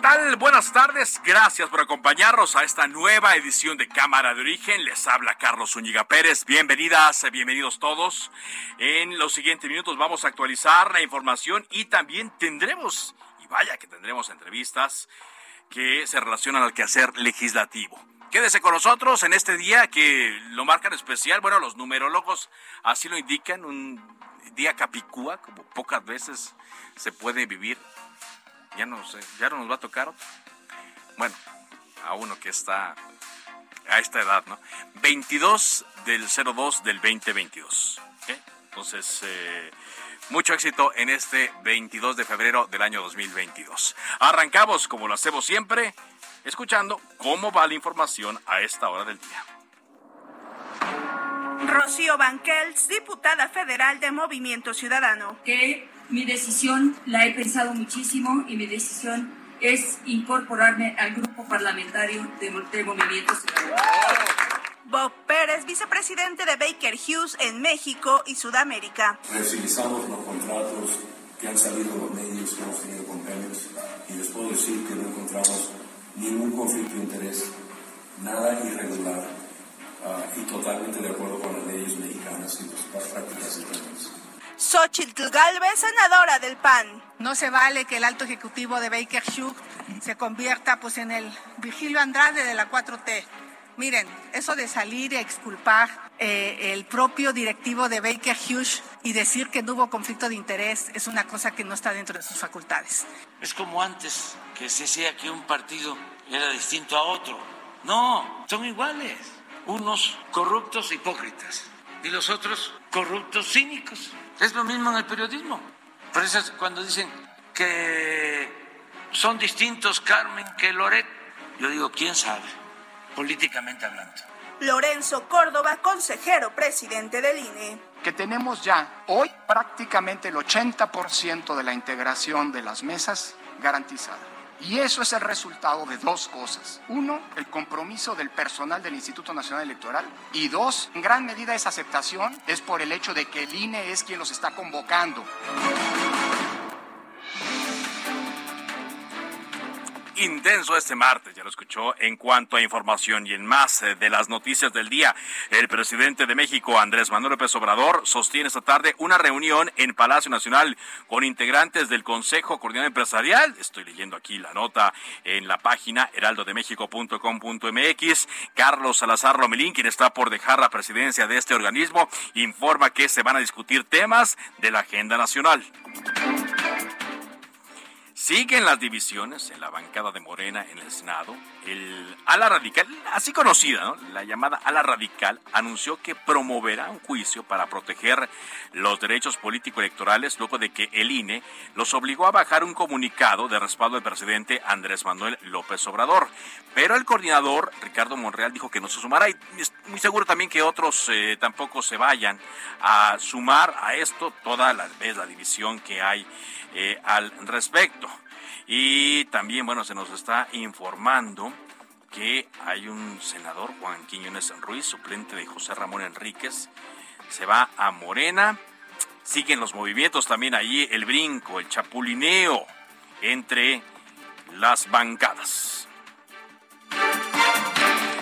Tal? Buenas tardes. Gracias por acompañarnos a esta nueva edición de Cámara de Origen. Les habla Carlos Zúñiga Pérez. Bienvenidas, bienvenidos todos. En los siguientes minutos vamos a actualizar la información y también tendremos, y vaya que tendremos entrevistas que se relacionan al quehacer legislativo. Quédese con nosotros en este día que lo marcan especial. Bueno, los numerólogos así lo indican, un día capicúa, como pocas veces se puede vivir. Ya no sé, ya no nos va a tocar otro. Bueno, a uno que está a esta edad, ¿no? 22 del 02 del 2022. Entonces, eh, mucho éxito en este 22 de febrero del año 2022. Arrancamos, como lo hacemos siempre, escuchando cómo va la información a esta hora del día. Rocío Banquels, diputada federal de Movimiento Ciudadano. Que mi decisión la he pensado muchísimo y mi decisión es incorporarme al grupo parlamentario de, Movimiento Ciudadano. Bob Pérez, vicepresidente de Baker Hughes en México y Sudamérica. Revisamos los contratos que han salido los medios que hemos tenido con Pemex y les puedo decir que no encontramos ningún conflicto de interés, nada irregular uh, y totalmente de acuerdo con las leyes mexicanas y las prácticas internas. Xochitl Galvez, senadora del PAN. No se vale que el alto ejecutivo de Baker Hughes se convierta pues en el Virgilio Andrade de la 4T. Miren, eso de salir y exculpar eh, el propio directivo de Baker Hughes y decir que no hubo conflicto de interés es una cosa que no está dentro de sus facultades. Es como antes, que se decía que un partido era distinto a otro. No, son iguales. Unos corruptos hipócritas y los otros corruptos cínicos. Es lo mismo en el periodismo. Por eso cuando dicen que son distintos Carmen que Loret, yo digo, ¿quién sabe? Políticamente hablando. Lorenzo Córdoba, consejero presidente del INE. Que tenemos ya hoy prácticamente el 80% de la integración de las mesas garantizada. Y eso es el resultado de dos cosas. Uno, el compromiso del personal del Instituto Nacional Electoral. Y dos, en gran medida esa aceptación es por el hecho de que el INE es quien los está convocando. Intenso este martes, ya lo escuchó, en cuanto a información y en más eh, de las noticias del día. El presidente de México, Andrés Manuel López Obrador, sostiene esta tarde una reunión en Palacio Nacional con integrantes del Consejo Coordinador Empresarial. Estoy leyendo aquí la nota en la página heraldodemexico.com.mx. Carlos Salazar Romelín, quien está por dejar la presidencia de este organismo, informa que se van a discutir temas de la agenda nacional. Siguen las divisiones en la bancada de Morena en el Senado. El ala radical, así conocida, la llamada ala radical, anunció que promoverá un juicio para proteger los derechos político-electorales luego de que el INE los obligó a bajar un comunicado de respaldo del presidente Andrés Manuel López Obrador. Pero el coordinador, Ricardo Monreal, dijo que no se sumará y muy seguro también que otros eh, tampoco se vayan a sumar a esto, toda la vez la división que hay eh, al respecto. Y también, bueno, se nos está informando que hay un senador, Juan Quiñones Ruiz, suplente de José Ramón Enríquez, se va a Morena. Siguen los movimientos también ahí, el brinco, el chapulineo entre las bancadas.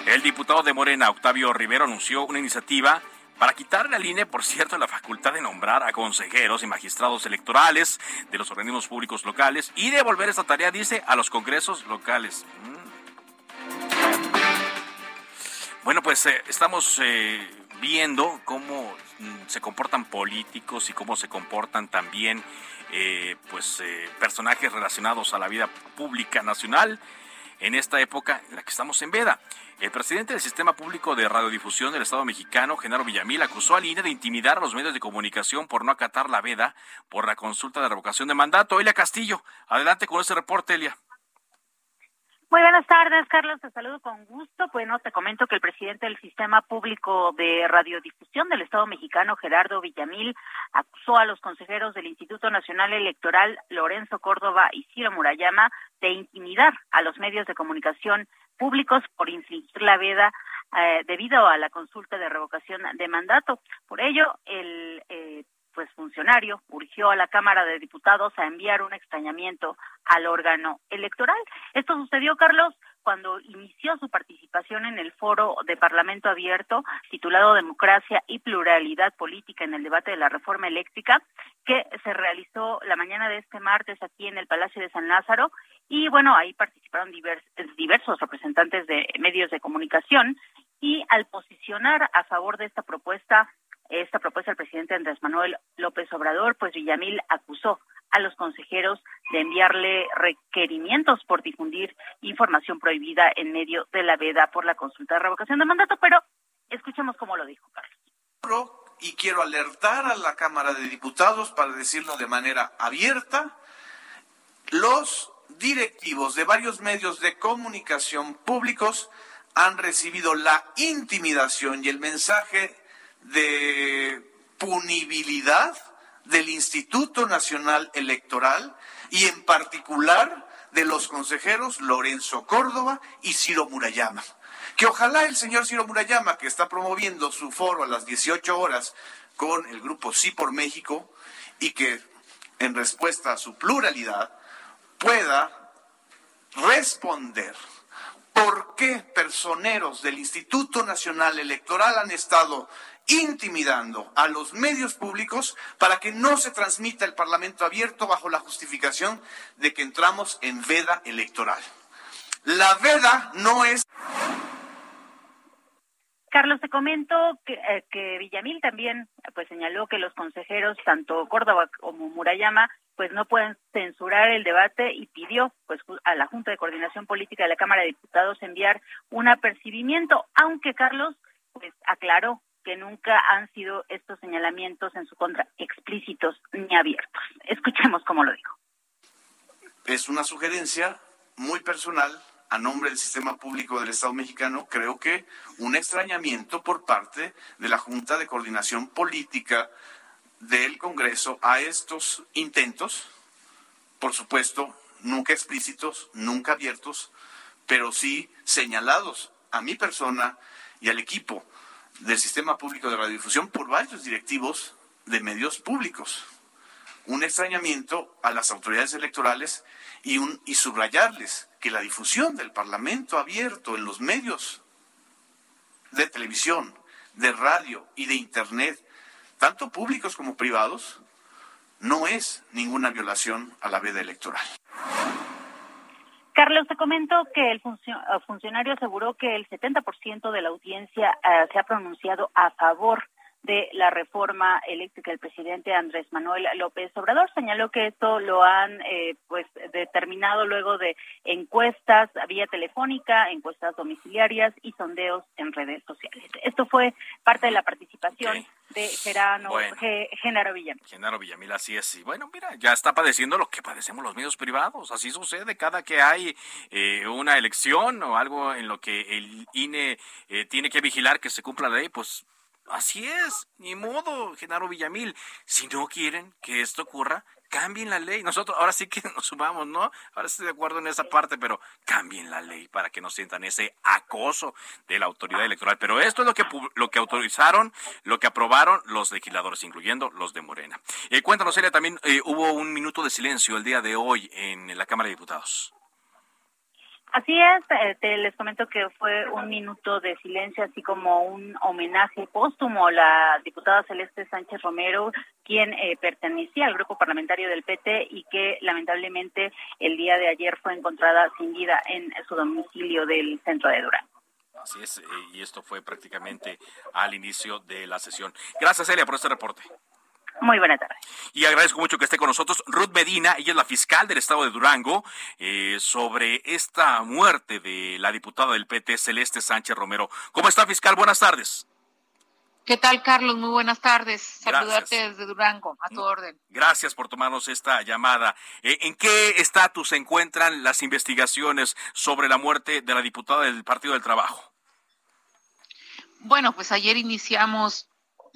El diputado de Morena, Octavio Rivero, anunció una iniciativa para quitarle al INE, por cierto, la facultad de nombrar a consejeros y magistrados electorales de los organismos públicos locales y devolver esta tarea, dice, a los congresos locales. Mm. Bueno, pues eh, estamos eh, viendo cómo mm, se comportan políticos y cómo se comportan también eh, pues personajes relacionados a la vida pública nacional en esta época en la que estamos en veda. El presidente del Sistema Público de Radiodifusión del Estado mexicano, Genaro Villamil, acusó al INE de intimidar a los medios de comunicación por no acatar la veda por la consulta de revocación de mandato. Elia Castillo, adelante con ese reporte, Elia. Muy buenas tardes, Carlos. Te saludo con gusto. Bueno, te comento que el presidente del Sistema Público de Radiodifusión del Estado mexicano, Gerardo Villamil, acusó a los consejeros del Instituto Nacional Electoral, Lorenzo Córdoba y Ciro Murayama, de intimidar a los medios de comunicación públicos por infringir la veda eh, debido a la consulta de revocación de mandato. Por ello, el eh, pues funcionario urgió a la Cámara de Diputados a enviar un extrañamiento al órgano electoral. Esto sucedió, Carlos, cuando inició su participación en el foro de Parlamento Abierto titulado Democracia y Pluralidad Política en el debate de la reforma eléctrica, que se realizó la mañana de este martes aquí en el Palacio de San Lázaro. Y bueno, ahí participaron diversos representantes de medios de comunicación y al posicionar a favor de esta propuesta esta propuesta del presidente Andrés Manuel López Obrador, pues Villamil acusó a los consejeros de enviarle requerimientos por difundir información prohibida en medio de la veda por la consulta de revocación de mandato, pero escuchemos cómo lo dijo Carlos. Y quiero alertar a la Cámara de Diputados para decirlo de manera abierta, los directivos de varios medios de comunicación públicos han recibido la intimidación y el mensaje de punibilidad del Instituto Nacional Electoral y en particular de los consejeros Lorenzo Córdoba y Ciro Murayama. Que ojalá el señor Ciro Murayama, que está promoviendo su foro a las 18 horas con el grupo Sí por México y que en respuesta a su pluralidad pueda responder por qué personeros del Instituto Nacional Electoral han estado intimidando a los medios públicos para que no se transmita el Parlamento abierto bajo la justificación de que entramos en veda electoral. La veda no es... Carlos, te comento que, eh, que, Villamil también pues señaló que los consejeros, tanto Córdoba como Murayama, pues no pueden censurar el debate y pidió pues a la Junta de Coordinación Política de la Cámara de Diputados enviar un apercibimiento, aunque Carlos pues aclaró que nunca han sido estos señalamientos en su contra explícitos ni abiertos. Escuchemos cómo lo dijo. Es una sugerencia muy personal a nombre del sistema público del Estado mexicano, creo que un extrañamiento por parte de la Junta de Coordinación Política del Congreso a estos intentos, por supuesto, nunca explícitos, nunca abiertos, pero sí señalados a mi persona y al equipo del sistema público de radiodifusión por varios directivos de medios públicos. Un extrañamiento a las autoridades electorales y, un, y subrayarles que la difusión del Parlamento abierto en los medios de televisión, de radio y de Internet, tanto públicos como privados, no es ninguna violación a la veda electoral. Carlos, te comento que el funcionario aseguró que el 70% de la audiencia eh, se ha pronunciado a favor de la reforma eléctrica del presidente Andrés Manuel López Obrador. Señaló que esto lo han eh, pues determinado luego de encuestas vía telefónica, encuestas domiciliarias y sondeos en redes sociales. Esto fue parte de la participación de Gerano, Genaro Villamil. Genaro Villamil, así es. Y bueno, mira, ya está padeciendo lo que padecemos los medios privados. Así sucede cada que hay eh, una elección o algo en lo que el INE eh, tiene que vigilar que se cumpla la ley, pues Así es, ni modo, Genaro Villamil. Si no quieren que esto ocurra, cambien la ley. Nosotros ahora sí que nos sumamos, ¿no? Ahora estoy de acuerdo en esa parte, pero cambien la ley para que no sientan ese acoso de la autoridad electoral. Pero esto es lo que lo que autorizaron, lo que aprobaron los legisladores, incluyendo los de Morena. Eh, cuéntanos, Elia, también eh, hubo un minuto de silencio el día de hoy en la Cámara de Diputados. Así es, eh, te les comento que fue un minuto de silencio, así como un homenaje póstumo la diputada Celeste Sánchez Romero, quien eh, pertenecía al grupo parlamentario del PT y que lamentablemente el día de ayer fue encontrada sin vida en su domicilio del centro de Durán. Así es, eh, y esto fue prácticamente al inicio de la sesión. Gracias, Elia, por este reporte. Muy buena tarde. Y agradezco mucho que esté con nosotros Ruth Medina, ella es la fiscal del estado de Durango, eh, sobre esta muerte de la diputada del PT, Celeste Sánchez Romero. ¿Cómo está, fiscal? Buenas tardes. ¿Qué tal, Carlos? Muy buenas tardes. Saludarte desde Durango, a tu orden. Gracias por tomarnos esta llamada. Eh, ¿En qué estatus se encuentran las investigaciones sobre la muerte de la diputada del Partido del Trabajo? Bueno, pues ayer iniciamos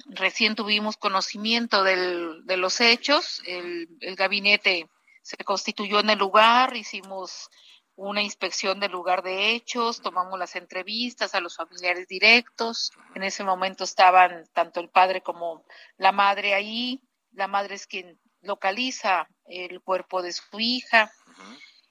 recién tuvimos conocimiento del, de los hechos, el, el, gabinete se constituyó en el lugar, hicimos una inspección del lugar de hechos, tomamos las entrevistas a los familiares directos, en ese momento estaban tanto el padre como la madre ahí, la madre es quien localiza el cuerpo de su hija,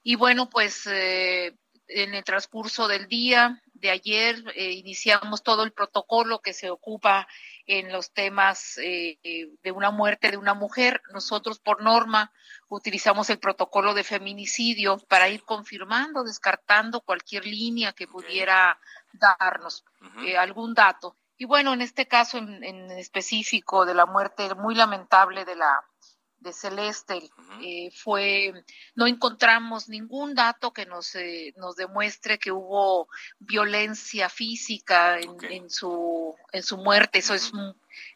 y bueno, pues eh, en el transcurso del día de ayer eh, iniciamos todo el protocolo que se ocupa en los temas eh, de una muerte de una mujer. Nosotros por norma utilizamos el protocolo de feminicidio para ir confirmando, descartando cualquier línea que pudiera darnos eh, algún dato. Y bueno, en este caso en, en específico de la muerte muy lamentable de la de Celeste eh, fue no encontramos ningún dato que nos eh, nos demuestre que hubo violencia física en, su en su muerte. Eso es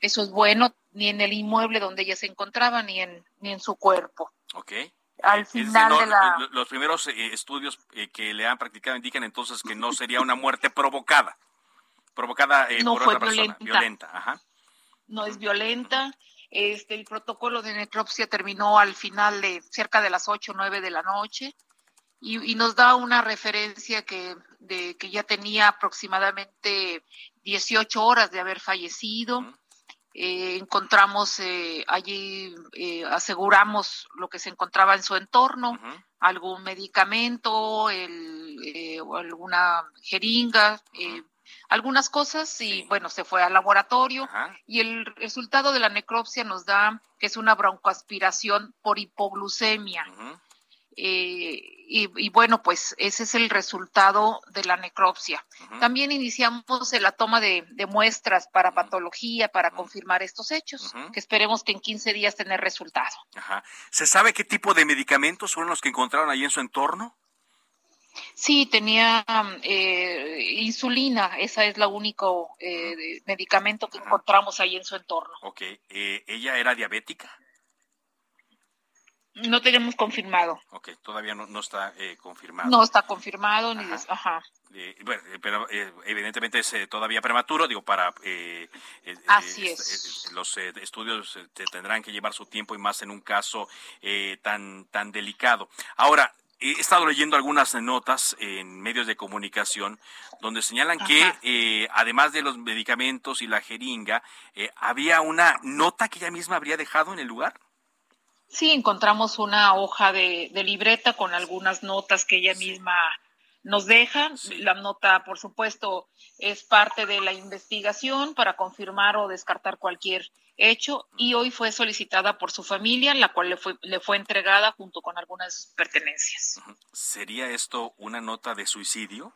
eso es bueno ni en el inmueble donde ella se encontraba ni en ni en su cuerpo. Okay al final de la los primeros eh, estudios que le han practicado indican entonces que no sería una muerte provocada provocada no por fue otra persona violenta. violenta ajá. No es violenta este, el protocolo de necropsia terminó al final de cerca de las ocho o nueve de la noche y, y, nos da una referencia que, de, que ya tenía aproximadamente 18 horas de haber fallecido. Eh, encontramos eh, allí, eh, aseguramos lo que se encontraba en su entorno, algún medicamento, el, o alguna jeringa, eh, algunas cosas y bueno, se fue al laboratorio Ajá. y el resultado de la necropsia nos da que es una broncoaspiración por hipoglucemia. Eh, y, y bueno, pues ese es el resultado de la necropsia. También iniciamos la toma de, de muestras para patología, para confirmar estos hechos, que esperemos que en 15 días tener resultado. Ajá. ¿Se sabe qué tipo de medicamentos fueron los que encontraron ahí en su entorno? Sí, tenía eh, insulina, esa es la único eh, medicamento que encontramos ahí en su entorno. Ok. Eh, ¿Ella era diabética? No tenemos confirmado. Ok, todavía no, no está eh, confirmado. No está confirmado ni Ajá. des- ajá. Eh, bueno, eh, pero evidentemente es eh, todavía prematuro, digo, para... Así es. los estudios te- tendrán que llevar su tiempo y más en un caso eh, tan, tan delicado. Ahora, he estado leyendo algunas notas en medios de comunicación donde señalan que eh, además de los medicamentos y la jeringa, eh, había una nota que ella misma habría dejado en el lugar. Sí, encontramos una hoja de, de libreta con algunas notas que ella misma nos deja. La nota, por supuesto, es parte de la investigación para confirmar o descartar cualquier hecho y hoy fue solicitada por su familia, la cual le fue, le fue entregada junto con algunas pertenencias. ¿Sería esto una nota de suicidio?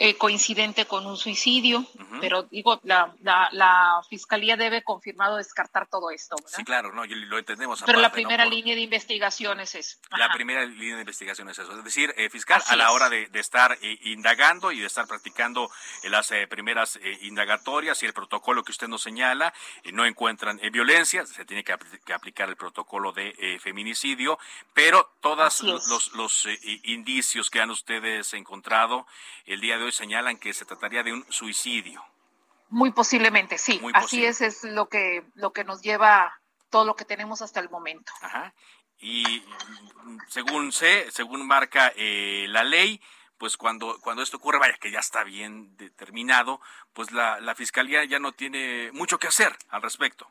Eh, coincidente con un suicidio, pero digo, la, la, la fiscalía debe confirmar o descartar todo esto, ¿verdad? Sí, claro, no, lo entendemos. pero la primera línea de investigación es eso. La primera línea de investigación es eso. Es decir, eh, fiscal, Así a la es. hora de, de estar eh, indagando y de estar practicando eh, las primeras indagatorias y el protocolo que usted nos señala, no encuentran violencia, se tiene que, apl- que aplicar el protocolo de feminicidio, pero todos los, los indicios que han ustedes encontrado el día de hoy señalan que se trataría de un suicidio. Muy posiblemente, sí. Muy Así es, es lo que, lo que nos lleva todo lo que tenemos hasta el momento. Ajá. Y según sé, según marca eh, la ley, pues cuando, cuando esto ocurre, vaya que ya está bien determinado, pues la, la fiscalía ya no tiene mucho que hacer al respecto.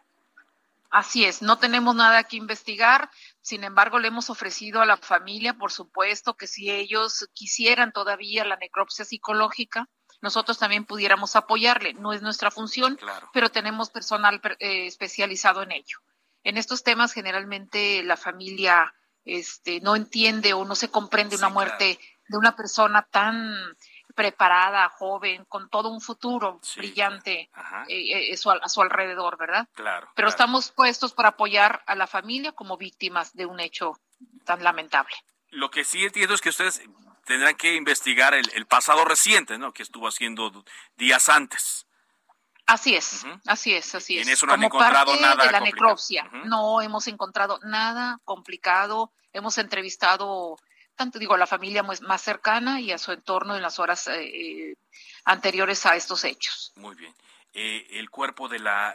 Así es, no tenemos nada que investigar, sin embargo le hemos ofrecido a la familia, por supuesto, que si ellos quisieran todavía la necropsia psicológica, nosotros también pudiéramos apoyarle. No es nuestra función, Claro. pero tenemos personal per- eh, especializado en ello. En estos temas generalmente la familia este, no entiende o no se comprende una muerte de una persona tan preparada, joven, con todo un futuro brillante eh, eh, a su alrededor, ¿verdad? Claro. Pero estamos puestos para apoyar a la familia como víctimas de un hecho tan lamentable. Lo que sí entiendo es que ustedes tendrán que investigar el, pasado reciente, ¿no? Que estuvo haciendo días antes. Así es, así es, así es. En eso no han encontrado nada de la necropsia. No hemos encontrado nada complicado. Hemos entrevistado tanto digo a la familia más cercana y a su entorno en las horas eh, eh, anteriores a estos hechos. Muy bien. Eh, ¿El cuerpo de la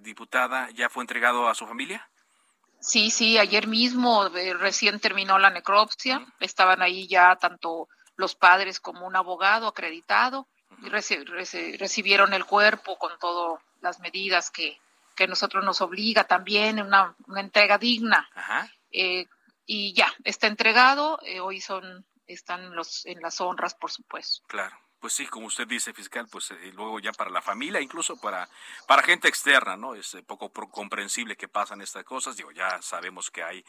diputada ya fue entregado a su familia? Sí, sí, ayer mismo recién terminó la necropsia. Estaban ahí ya tanto los padres como un abogado acreditado y recibieron el cuerpo con todas las medidas que, que nosotros nos obliga también, una, una entrega digna. Ajá y ya, está entregado, eh, hoy son, están los, en las honras, por supuesto. Claro. Pues sí, como usted dice, fiscal, pues eh, luego ya para la familia, incluso para, para gente externa, ¿no? Es eh, poco comprensible que pasan estas cosas. Digo, ya sabemos que hay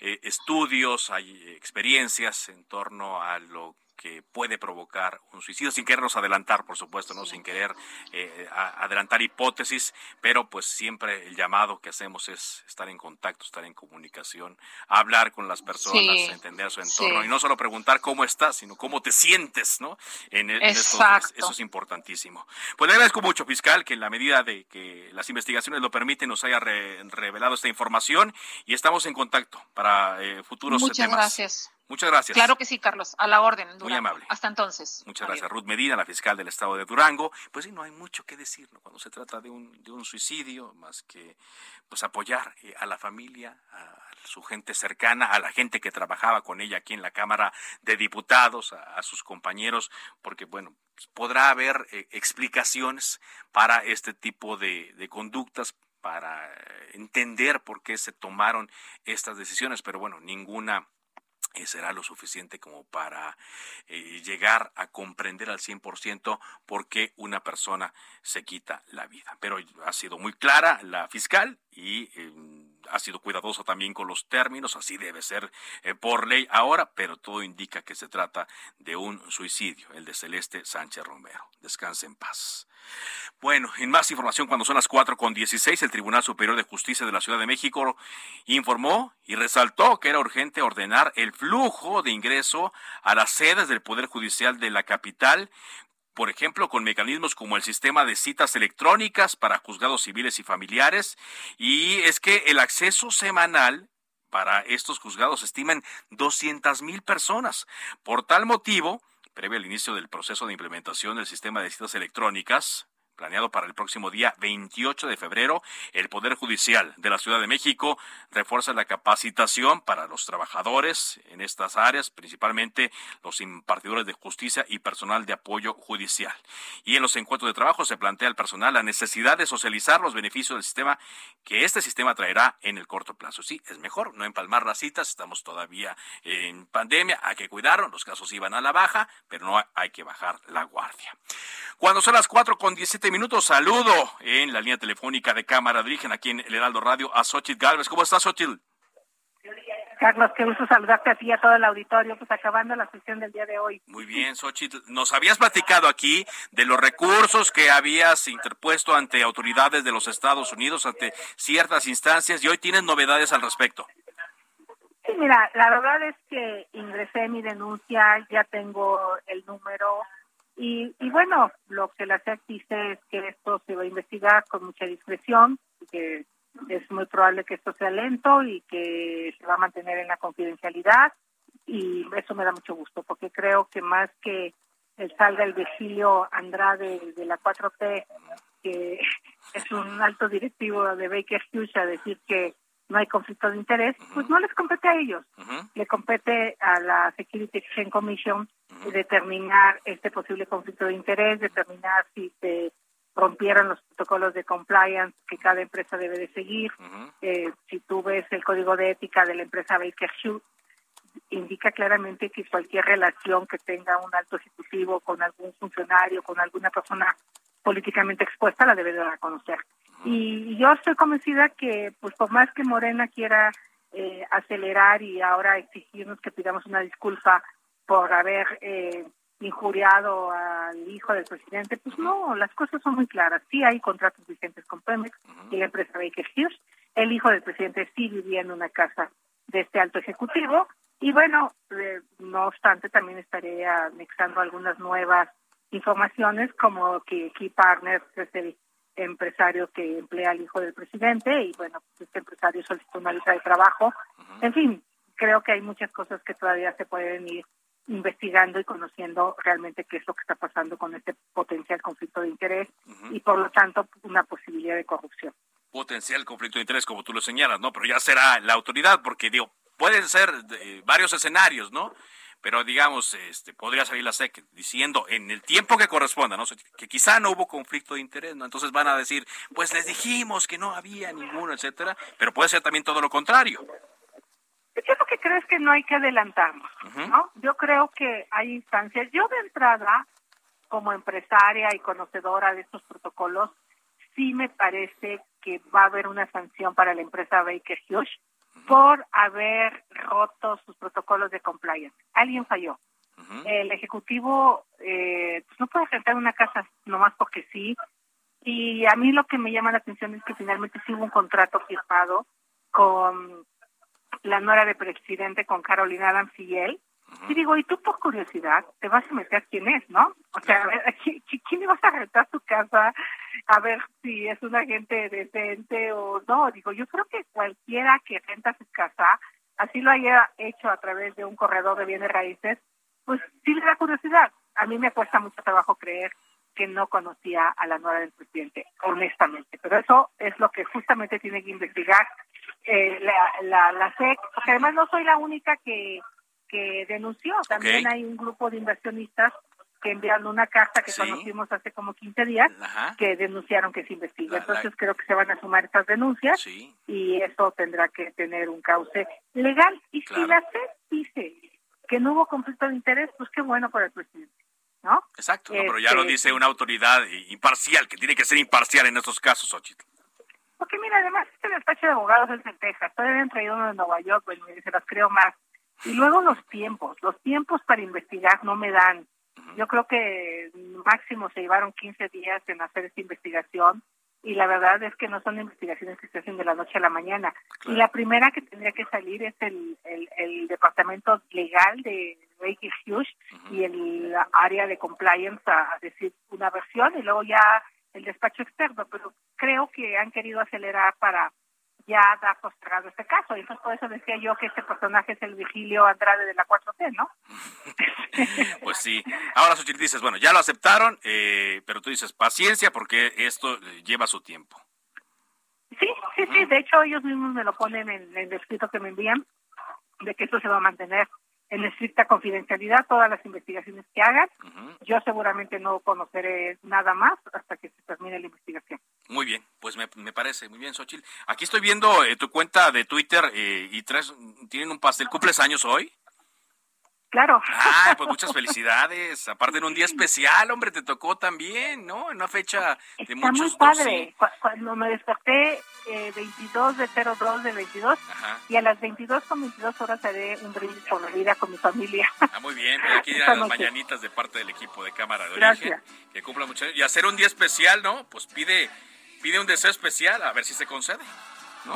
estudios, hay experiencias en torno a lo que puede provocar un suicidio, sin querernos adelantar, por supuesto, no sin querer eh, adelantar hipótesis, pero pues siempre el llamado que hacemos es estar en contacto, estar en comunicación, hablar con las personas, entender su entorno y no solo preguntar cómo estás, sino cómo te sientes, ¿no? En, e, estos Eso es importantísimo. Pues le agradezco mucho, fiscal, que en la medida de que las investigaciones lo permiten nos haya revelado esta información y estamos en contacto para eh, futuros Muchas temas. gracias. Muchas gracias. Claro que sí, Carlos, a la orden. Muy amable. Hasta entonces. Muchas gracias. Ruth Medina, la fiscal del estado de Durango. Pues sí, no hay mucho que decir cuando se trata de un, de un suicidio, más que pues apoyar eh, a la familia, a su gente cercana, a la gente que trabajaba con ella aquí en la Cámara de Diputados, a, sus compañeros, porque bueno, pues, podrá haber eh, explicaciones para este tipo de, de conductas, para entender por qué se tomaron estas decisiones, pero bueno, ninguna será lo suficiente como para eh, llegar a comprender al 100% por qué una persona se quita la vida. Pero ha sido muy clara la fiscal y em, ha sido cuidadosa también con los términos, así debe ser eh, por ley ahora, pero todo indica que se trata de un suicidio, el de Celeste Sánchez Romero. Descanse en paz. Bueno, en más información, cuando son las cuatro con dieciséis, el Tribunal Superior de Justicia de la Ciudad de México informó y resaltó que era urgente ordenar el flujo de ingreso a las sedes del Poder Judicial de la capital por ejemplo, con mecanismos como el sistema de citas electrónicas para juzgados civiles y familiares, y es que el acceso semanal para estos juzgados estiman 200 mil personas. Por tal motivo, previo al inicio del proceso de implementación del sistema de citas electrónicas, planeado para el próximo día 28 de febrero, el Poder Judicial de la Ciudad de México refuerza la capacitación para los trabajadores en estas áreas, principalmente los impartidores de justicia y personal de apoyo judicial. Y en los encuentros de trabajo se plantea al personal la necesidad de socializar los beneficios del sistema que este sistema traerá en el corto plazo. Sí, es mejor no empalmar las citas, estamos todavía en pandemia, hay que cuidarlo, los casos iban a la baja, pero no hay que bajar la guardia. Cuando son las 4 con 17 minutos, saludo en la línea telefónica de Cámara de Origen aquí en el Heraldo Radio a Xochitl Galvez. ¿Cómo estás, Xochitl? Carlos, qué gusto saludarte a ti y a todo el auditorio, pues acabando la sesión del día de hoy. Muy bien, Xochitl. Nos habías platicado aquí de los recursos que habías interpuesto ante autoridades de los Estados Unidos, ante ciertas instancias, y hoy tienes novedades al respecto. Sí, mira, la verdad es que ingresé mi denuncia, ya tengo el número y, y bueno, lo que la SEC dice es que esto se va a investigar con mucha discreción, que es muy probable que esto sea lento y que se va a mantener en la confidencialidad y eso me da mucho gusto porque creo que más que salga el Virgilio Andrade de la 4T, que es un alto directivo de Baker Hughes, a decir que no hay conflicto de interés, pues no les compete a ellos. Le compete a la Security Exchange Commission determinar este posible conflicto de interés, determinar si se rompieron los protocolos de compliance que cada empresa debe de seguir. eh, si tú ves el código de ética de la empresa Baker Hughes, indica claramente que cualquier relación que tenga un alto ejecutivo con algún funcionario, con alguna persona políticamente expuesta, la debe de reconocer. Y yo estoy convencida que, pues por más que Morena quiera eh, acelerar y ahora exigirnos que pidamos una disculpa por haber eh, injuriado al hijo del presidente, pues no, las cosas son muy claras. Sí hay contratos vigentes con Pemex y la empresa Baker Hughes. El hijo del presidente sí vivía en una casa de este alto ejecutivo. Y bueno, eh, no obstante, también estaré anexando algunas nuevas informaciones, como que Key Partners es el empresario que emplea al hijo del presidente y bueno, este empresario solicitó una lista de trabajo. En fin, creo que hay muchas cosas que todavía se pueden ir investigando y conociendo realmente qué es lo que está pasando con este potencial conflicto de interés y por lo tanto una posibilidad de corrupción. Potencial conflicto de interés, como tú lo señalas, ¿no? Pero ya será la autoridad, porque digo, pueden ser eh, varios escenarios, ¿no? Pero digamos, este, podría salir la SEC diciendo en el tiempo que corresponda, ¿no? Que quizá no hubo conflicto de interés, ¿no? Entonces van a decir, pues les dijimos que no había ninguno, etcétera, pero puede ser también todo lo contrario. Yo lo que creo es que no hay que adelantarnos, ¿no? Yo creo que hay instancias. Yo de entrada, como empresaria y conocedora de estos protocolos, sí me parece que va a haber una sanción para la empresa Baker Hughes por haber roto sus protocolos de compliance. Alguien falló. El ejecutivo eh, pues no puede rentar una casa nomás porque sí. Y a mí lo que me llama la atención es que finalmente sí hubo un contrato firmado con la nuera de presidente con Carolina Adams y él. Y digo, y tú por curiosidad te vas a meter quién es, ¿no? O sea, a ver, ¿quién, le vas a rentar tu casa a ver si es una gente decente o no? Digo, yo creo que cualquiera que renta su casa, así lo haya hecho a través de un corredor de bienes raíces, pues sí le da curiosidad. A mí me cuesta mucho trabajo creer que no conocía a la nuera del presidente, honestamente. Pero eso es lo que justamente tiene que investigar eh, la, la, SEC, porque además no soy la única que, que denunció, también hay un grupo de inversionistas que enviaron una carta que conocimos hace como 15 días que denunciaron que se investiga. Entonces creo que se van a sumar estas denuncias y eso tendrá que tener un cauce legal. Y si la SEC dice que no hubo conflicto de interés, pues qué bueno para el presidente. ¿No? Exacto, pero ya lo este, dice una autoridad imparcial, que tiene que ser imparcial en estos casos, Ochit. Porque mira, además este despacho de abogados es en Texas, todavía han traído uno de Nueva York, bueno, se las creo más. Y luego los tiempos, los tiempos para investigar no me dan. Yo creo que máximo se llevaron 15 días en hacer esta investigación y la verdad es que no son investigaciones que se hacen de la noche a la mañana. Y la primera que tendría que salir es el, el, departamento legal de Reiki Hughes y el área de compliance a decir una versión y luego ya el despacho externo, pero creo que han querido acelerar para ya dar postergado este caso. Y entonces por eso decía yo que este personaje es el Vigilio Andrade de la 4T, ¿no? pues sí. Ahora, Xochitl, dices, bueno, ya lo aceptaron, eh, pero tú dices paciencia porque esto lleva su tiempo. Sí, sí, sí. De hecho, ellos mismos me lo ponen en el escrito que me envían de que esto se va a mantener en estricta confidencialidad todas las investigaciones que hagan. Yo seguramente no conoceré nada más hasta que se termine la investigación. Muy bien, pues me, parece muy bien, Xochitl. Aquí estoy viendo eh, tu cuenta de Twitter eh, y tres, tienen un pastel. ¿Cumples años hoy? Claro. Ah, pues muchas felicidades. Aparte en un día especial, hombre, te tocó también, ¿no? En una fecha de Está muchos muy padre. Cuando me desperté eh, 22 de 02 de 22 y a las 22 con 22 horas haré un brindis por la vida con mi familia. Ah, muy bien. Pues aquí las mañanitas de parte del equipo de Cámara de Origen. Que cumpla mucho. Y hacer un día especial, ¿no? Pues pide, pide un deseo especial, a ver si se concede.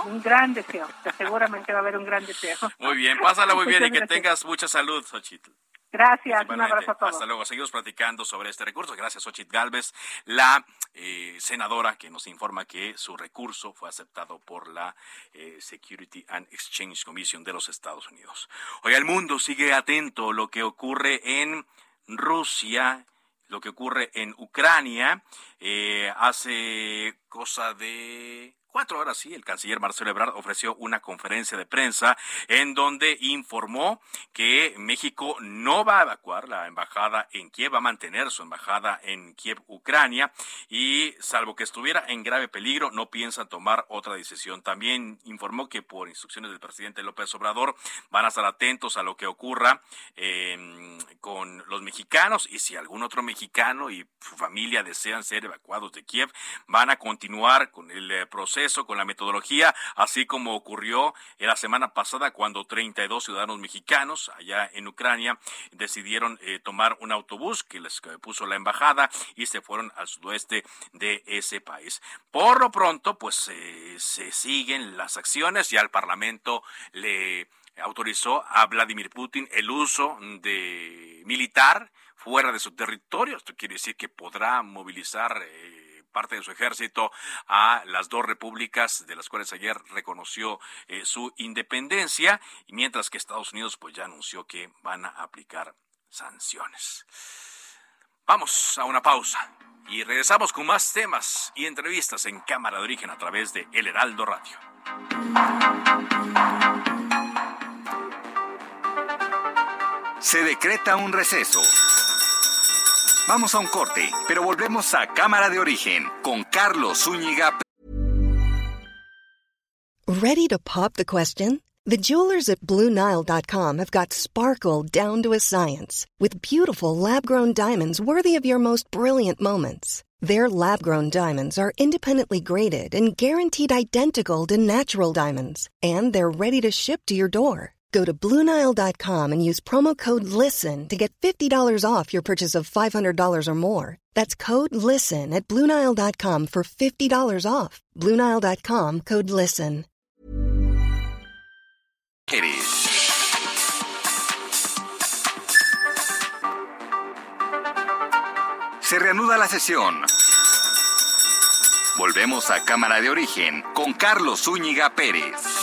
Un gran deseo, seguramente va a haber un gran deseo. Muy bien, pásala muy bien y que tengas mucha salud, Xochitl. Gracias, un abrazo a todos. Hasta luego, seguimos platicando sobre este recurso. Gracias, Xochitl Galvez, la eh, senadora que nos informa que su recurso fue aceptado por la eh, Security and Exchange Commission de los Estados Unidos. Hoy el mundo sigue atento a lo que ocurre en Rusia lo que ocurre en Ucrania. Eh, hace cosa de cuatro horas, sí, el canciller Marcelo Ebrard ofreció una conferencia de prensa en donde informó que México no va a evacuar la embajada en Kiev, va a mantener su embajada en Kiev, Ucrania, y salvo que estuviera en grave peligro, no piensa tomar otra decisión. También informó que por instrucciones del presidente López Obrador van a estar atentos a lo que ocurra em, con los mexicanos y si algún otro mexicano y su familia desean ser evacuados de Kiev, van a continuar con el eh, proceso proceso, con la metodología, así como ocurrió en la semana pasada cuando 32 ciudadanos mexicanos allá en Ucrania decidieron eh, tomar un autobús que les puso la embajada y se fueron al sudoeste de ese país. Por lo pronto, pues eh, se siguen las acciones y al Parlamento le autorizó a Vladimir Putin el uso de militar fuera de su territorio. Esto quiere decir que podrá movilizar eh, parte de su ejército a las dos repúblicas de las cuales ayer reconoció eh, su independencia, mientras que Estados Unidos pues ya anunció que van a aplicar sanciones. Vamos a una pausa y regresamos con más temas y entrevistas en Cámara de Origen a través de El Heraldo Radio. Se decreta un receso. Vamos a un corte, pero volvemos a Cámara de Origen con Carlos Zúñiga. Ready to pop the question? The jewelers at BlueNile.com have got sparkle down to a science with beautiful lab-grown diamonds worthy of your most brilliant moments. Their lab-grown diamonds are independently graded and guaranteed identical to natural diamonds, and they're ready to ship to your door. Go to Bluenile.com and use promo code LISTEN to get $50 off your purchase of $500 or more. That's code LISTEN at Bluenile.com for $50 off. Bluenile.com code LISTEN. Se reanuda la sesión. Volvemos a Cámara de Origen con Carlos Zúñiga Pérez.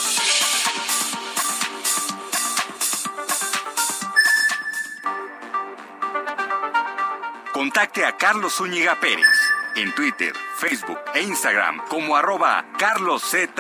Contacte a Carlos Zúñiga Pérez en Twitter, Facebook e Instagram como arroba carloszup.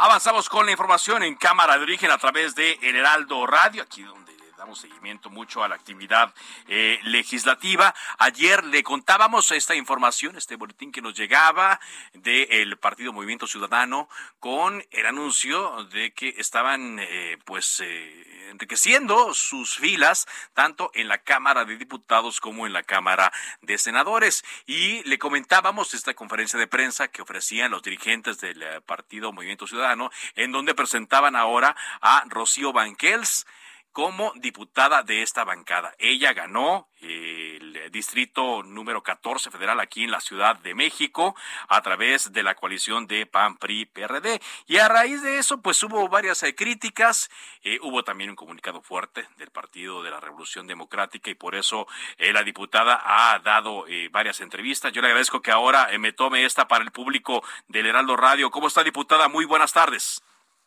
Avanzamos con la información en Cámara de Origen a través de El Heraldo Radio, aquí donde seguimiento mucho a la actividad eh, legislativa. Ayer le contábamos esta información, este boletín que nos llegaba del Partido Movimiento Ciudadano con el anuncio de que estaban eh, pues eh, enriqueciendo sus filas tanto en la Cámara de Diputados como en la Cámara de Senadores. Y le comentábamos esta conferencia de prensa que ofrecían los dirigentes del Partido Movimiento Ciudadano, en donde presentaban ahora a Rocío Banquels, como diputada de esta bancada. Ella ganó el distrito número 14 federal aquí en la Ciudad de México a través de la coalición de PAN PRI PRD y a raíz de eso pues hubo varias eh, críticas, eh, hubo también un comunicado fuerte del Partido de la Revolución Democrática y por eso eh, la diputada ha dado varias entrevistas. Yo le agradezco que ahora me tome esta para el público del Heraldo Radio. ¿Cómo está diputada? Muy buenas tardes.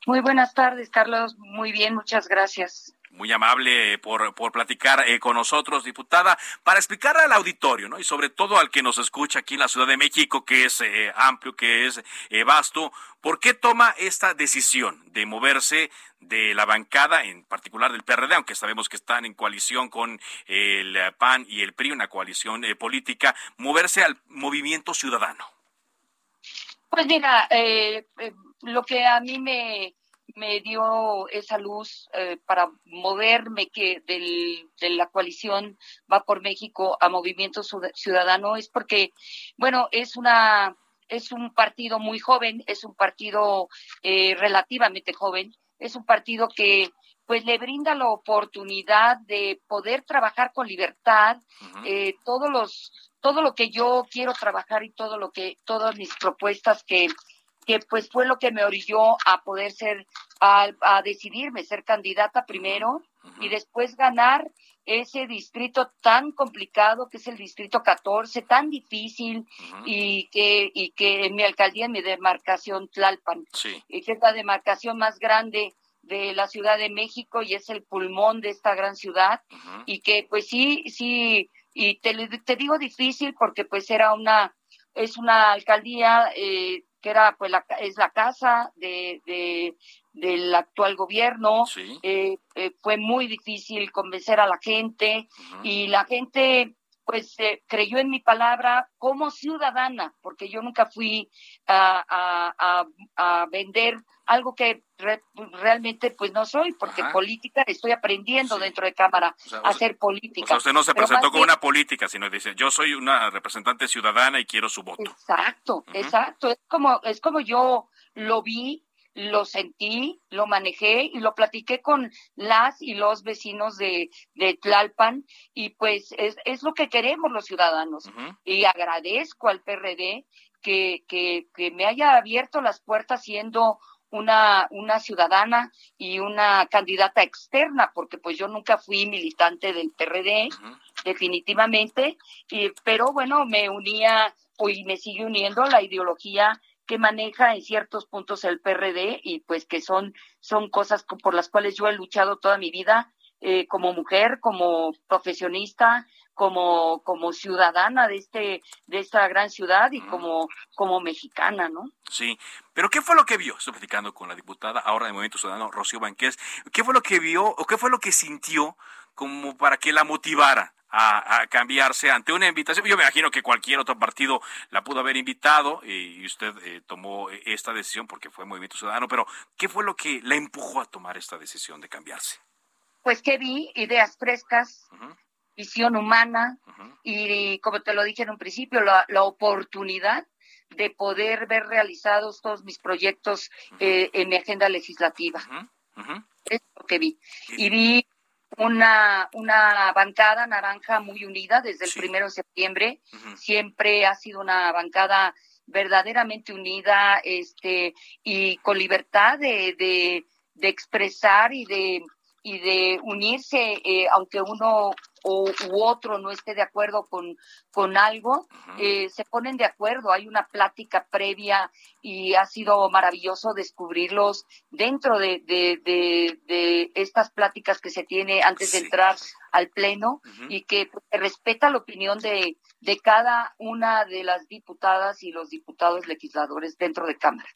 Muy buenas tardes, Carlos. Muy bien, muchas gracias muy amable por, por platicar eh, con nosotros, diputada, para explicar al auditorio, ¿no? Y sobre todo al que nos escucha aquí en la Ciudad de México, que es eh, amplio, que es eh, vasto, ¿por qué toma esta decisión de moverse de la bancada, en particular del PRD, aunque sabemos que están en coalición con el PAN y el PRI, una coalición política, moverse al movimiento ciudadano? Pues mira, lo que a mí me me dio esa luz eh, para moverme que del, de la coalición va por México a Movimiento Ciudadano es porque, bueno, es una es un partido muy joven, es un partido eh, relativamente joven, es un partido que pues le brinda la oportunidad de poder trabajar con libertad eh, todos los todo lo que yo quiero trabajar y todo lo que todas mis propuestas que que pues fue lo que me orilló a poder ser, a, decidirme ser candidata primero y después ganar ese distrito tan complicado que es el distrito 14, tan difícil y que y que en mi alcaldía, en mi demarcación Tlalpan, que es la demarcación más grande de la Ciudad de México y es el pulmón de esta gran ciudad y que pues sí, sí, y te, te digo difícil porque pues era una, es una alcaldía eh, que era pues la, es la casa de, de del actual gobierno. Eh, eh, fue muy difícil convencer a la gente y la gente pues eh, creyó en mi palabra como ciudadana, porque yo nunca fui a, a, a, vender algo que realmente pues no soy, porque política estoy aprendiendo dentro de Cámara a hacer política. O sea, usted no se presentó como una política, sino dice, yo soy una representante ciudadana y quiero su voto. Exacto, exacto. Es como, es como yo lo vi lo sentí, lo manejé y lo platiqué con las y los vecinos de, de Tlalpan y pues es, es lo que queremos los ciudadanos. Y agradezco al PRD que, que, que me haya abierto las puertas siendo una, una ciudadana y una candidata externa, porque pues yo nunca fui militante del PRD, definitivamente, y, pero bueno, me unía y me sigue uniendo la ideología que maneja en ciertos puntos el PRD y pues que son, son cosas por las cuales yo he luchado toda mi vida eh, como mujer, como profesionista, como, como ciudadana de este, de esta gran ciudad y como, como mexicana, ¿no? Sí, pero ¿qué fue lo que vio? Estoy platicando con la diputada ahora de Movimiento Ciudadano, Rocío Banqués. ¿Qué fue lo que vio o qué fue lo que sintió como para que la motivara a, cambiarse ante una invitación. Yo me imagino que cualquier otro partido la pudo haber invitado y usted eh, tomó esta decisión porque fue Movimiento Ciudadano, pero ¿qué fue lo que la empujó a tomar esta decisión de cambiarse? Pues que vi ideas frescas, visión humana y, como te lo dije en un principio, la, oportunidad de poder ver realizados todos mis proyectos eh, en mi agenda legislativa. Es lo que vi. Y vi una, una bancada naranja muy unida desde el primero de septiembre. Siempre ha sido una bancada verdaderamente unida este, y con libertad de, de, de expresar y de, y de unirse, eh, aunque uno o, u otro no esté de acuerdo con, con algo, eh, se ponen de acuerdo. Hay una plática previa y ha sido maravilloso descubrirlos dentro de, de, de, estas pláticas que se tiene antes de entrar al Pleno y que pues, respeta la opinión de, de cada una de las diputadas y los diputados legisladores dentro de Cámara.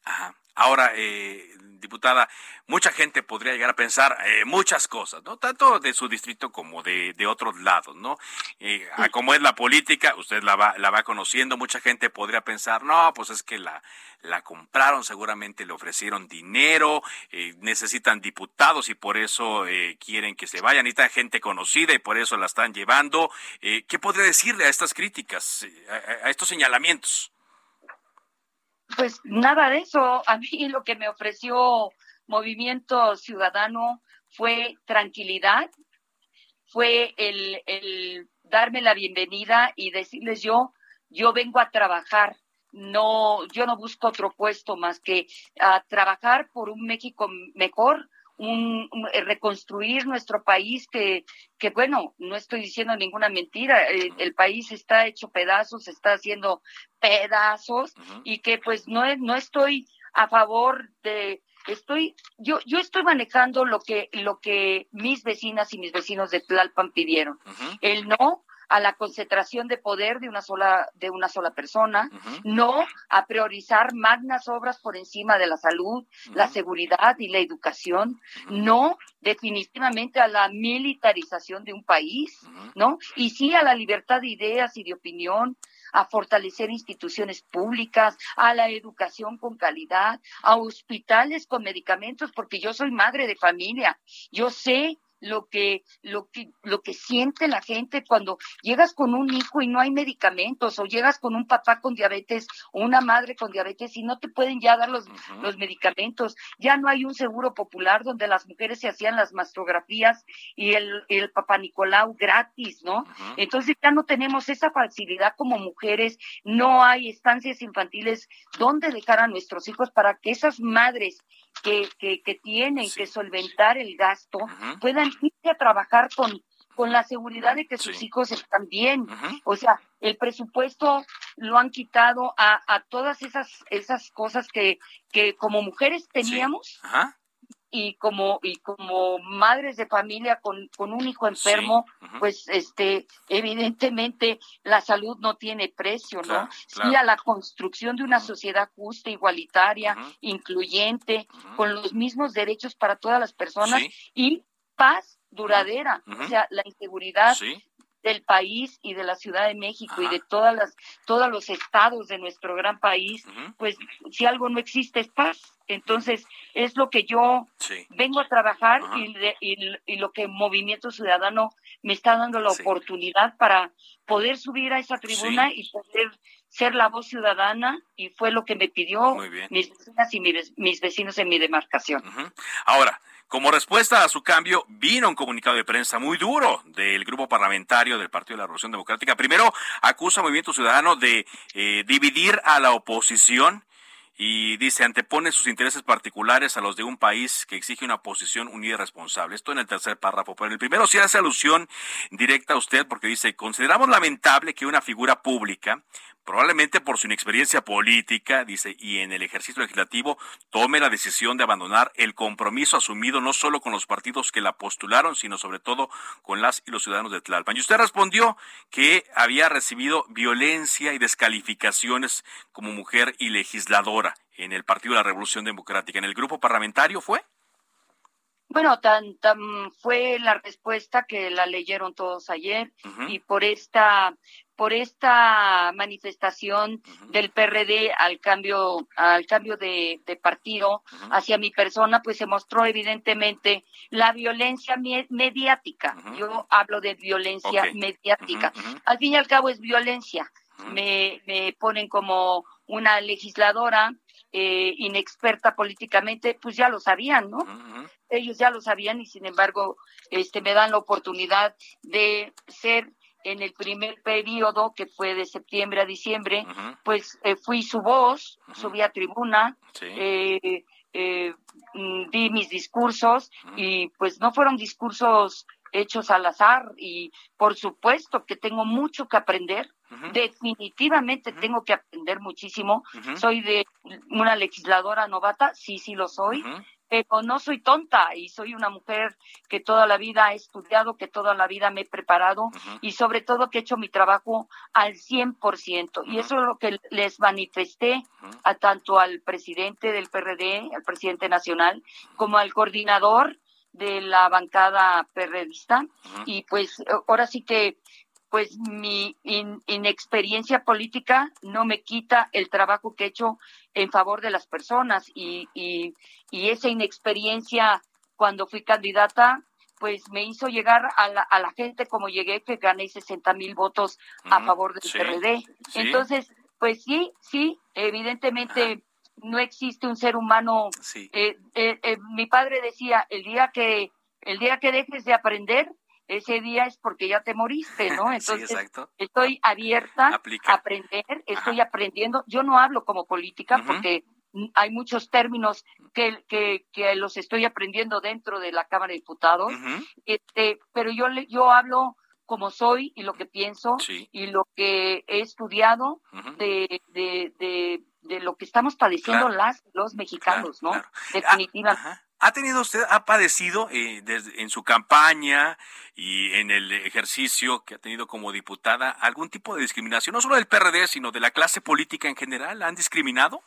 Ahora, eh, diputada, mucha gente podría llegar a pensar eh, muchas cosas, ¿no? Tanto de su distrito como de, de otros lados, ¿no? Eh, como es la política, usted la va, la va conociendo, mucha gente podría pensar, no, pues es que la, la compraron, seguramente le ofrecieron dinero, eh, necesitan diputados y por eso eh, quieren que se vayan, necesitan gente conocida y por eso la están llevando. ¿Qué podría decirle a estas críticas, a estos señalamientos? Pues nada de eso. A mí lo que me ofreció Movimiento Ciudadano fue tranquilidad, fue el, el darme la bienvenida y decirles yo, yo vengo a trabajar, no, yo no busco otro puesto más que a trabajar por un México mejor, un, eh, reconstruir nuestro país que, que bueno, no estoy diciendo ninguna mentira, el, el país está hecho pedazos, está haciendo pedazos y que pues no, no estoy a favor de estoy yo yo estoy manejando lo que lo que mis vecinas y mis vecinos de Tlalpan pidieron. El no a la concentración de poder de una sola, de una sola persona, no a priorizar magnas obras por encima de la salud, la seguridad y la educación, no definitivamente a la militarización de un país, ¿no? Y sí a la libertad de ideas y de opinión, a fortalecer instituciones públicas, a la educación con calidad, a hospitales con medicamentos, porque yo soy madre de familia, yo sé lo que, lo que, lo que siente la gente cuando llegas con un hijo y no hay medicamentos, o llegas con un papá con diabetes o una madre con diabetes y no te pueden ya dar los, los medicamentos. Ya no hay un seguro popular donde las mujeres se hacían las mastografías y el, el papá Nicolau gratis, ¿no? Entonces ya no tenemos esa facilidad como mujeres, no hay estancias infantiles donde dejar a nuestros hijos para que esas madres que, que, que tienen que solventar el gasto puedan irse a trabajar con, con la seguridad de que sus hijos están bien. O sea, el presupuesto lo han quitado a, a todas esas, esas cosas que, que como mujeres teníamos y como y como madres de familia con, con un hijo enfermo pues este evidentemente la salud no tiene precio no sí a la construcción de una sociedad justa igualitaria incluyente con los mismos derechos para todas las personas y paz duradera o sea la inseguridad del país y de la Ciudad de México y de todas las todos los estados de nuestro gran país, pues si algo no existe es paz. Entonces, es lo que yo vengo a trabajar y, y, lo que Movimiento Ciudadano me está dando la oportunidad para poder subir a esa tribuna y poder ser la voz ciudadana y fue lo que me pidió mis vecinas y mis, vecinos en mi demarcación. Ahora, como respuesta a su cambio, vino un comunicado de prensa muy duro del grupo parlamentario del Partido de la Revolución Democrática. Primero, acusa al Movimiento Ciudadano de eh, dividir a la oposición y dice, antepone sus intereses particulares a los de un país que exige una posición unida y responsable. Esto en el tercer párrafo. Pero en el primero sí hace alusión directa a usted porque dice, consideramos lamentable que una figura pública probablemente por su inexperiencia política, dice, y en el ejercicio legislativo, tome la decisión de abandonar el compromiso asumido no solo con los partidos que la postularon, sino sobre todo con las y los ciudadanos de Tlalpan. Y usted respondió que había recibido violencia y descalificaciones como mujer y legisladora en el Partido de la Revolución Democrática. ¿En el grupo parlamentario fue? Bueno, tan, tan fue la respuesta que la leyeron todos ayer y por esta por esta manifestación del PRD al cambio al cambio de, partido hacia mi persona pues se mostró evidentemente la violencia mediática. Yo hablo de violencia mediática. Al fin y al cabo es violencia. Me, me ponen como una legisladora eh, inexperta políticamente pues ya lo sabían no ellos ya lo sabían y sin embargo este me dan la oportunidad de ser en el primer periodo, que fue de septiembre a diciembre, pues eh, fui su voz, subí a tribuna, eh, eh, mm, di mis discursos y pues no fueron discursos hechos al azar y por supuesto que tengo mucho que aprender, definitivamente tengo que aprender muchísimo, soy de una legisladora novata, sí, sí lo soy, pero no soy tonta y soy una mujer que toda la vida he estudiado, que toda la vida me he preparado y sobre todo que he hecho mi trabajo al 100%. Y eso es lo que les manifesté a tanto al presidente del PRD, al presidente nacional, como al coordinador de la bancada perredista. Y pues ahora sí que pues mi inexperiencia política no me quita el trabajo que he hecho en favor de las personas y, y, esa inexperiencia cuando fui candidata pues me hizo llegar a la, a la gente como llegué, que gané 60 mil votos a favor del PRD. Entonces, pues sí, sí, evidentemente no existe un ser humano. Eh, eh, eh, mi padre decía, el día que el día que dejes de aprender, ese día es porque ya te moriste, ¿no? Entonces, estoy abierta a aprender, estoy aprendiendo. Yo no hablo como política porque hay muchos términos que, que, que, los estoy aprendiendo dentro de la Cámara de Diputados, este, pero yo, yo hablo como soy y lo que pienso y lo que he estudiado de, de, de, de, lo que estamos padeciendo las los mexicanos, ¿no? Ah, Definitivamente. ¿Ha tenido usted, ha padecido eh, en su campaña y en el ejercicio que ha tenido como diputada algún tipo de discriminación, no solo del PRD, sino de la clase política en general? ¿Han discriminado?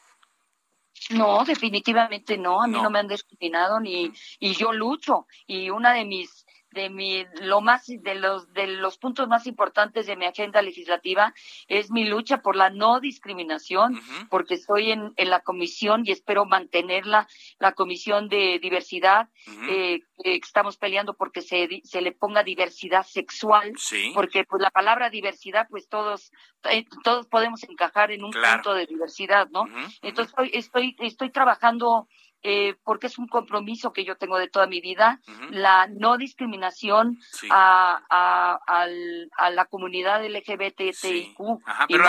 No, definitivamente no. A mí no, me han discriminado ni y yo lucho y una de mis de mi lo más de los de los puntos más importantes de mi agenda legislativa es mi lucha por la no discriminación porque estoy en, en, la comisión y espero mantenerla la comisión de diversidad eh, estamos peleando porque se, se le ponga diversidad sexual porque pues la palabra diversidad pues todos eh, todos podemos encajar en un punto de diversidad no entonces estoy estoy estoy trabajando eh, porque es un compromiso que yo tengo de toda mi vida, la no discriminación a, a, la comunidad LGBTIQ. pero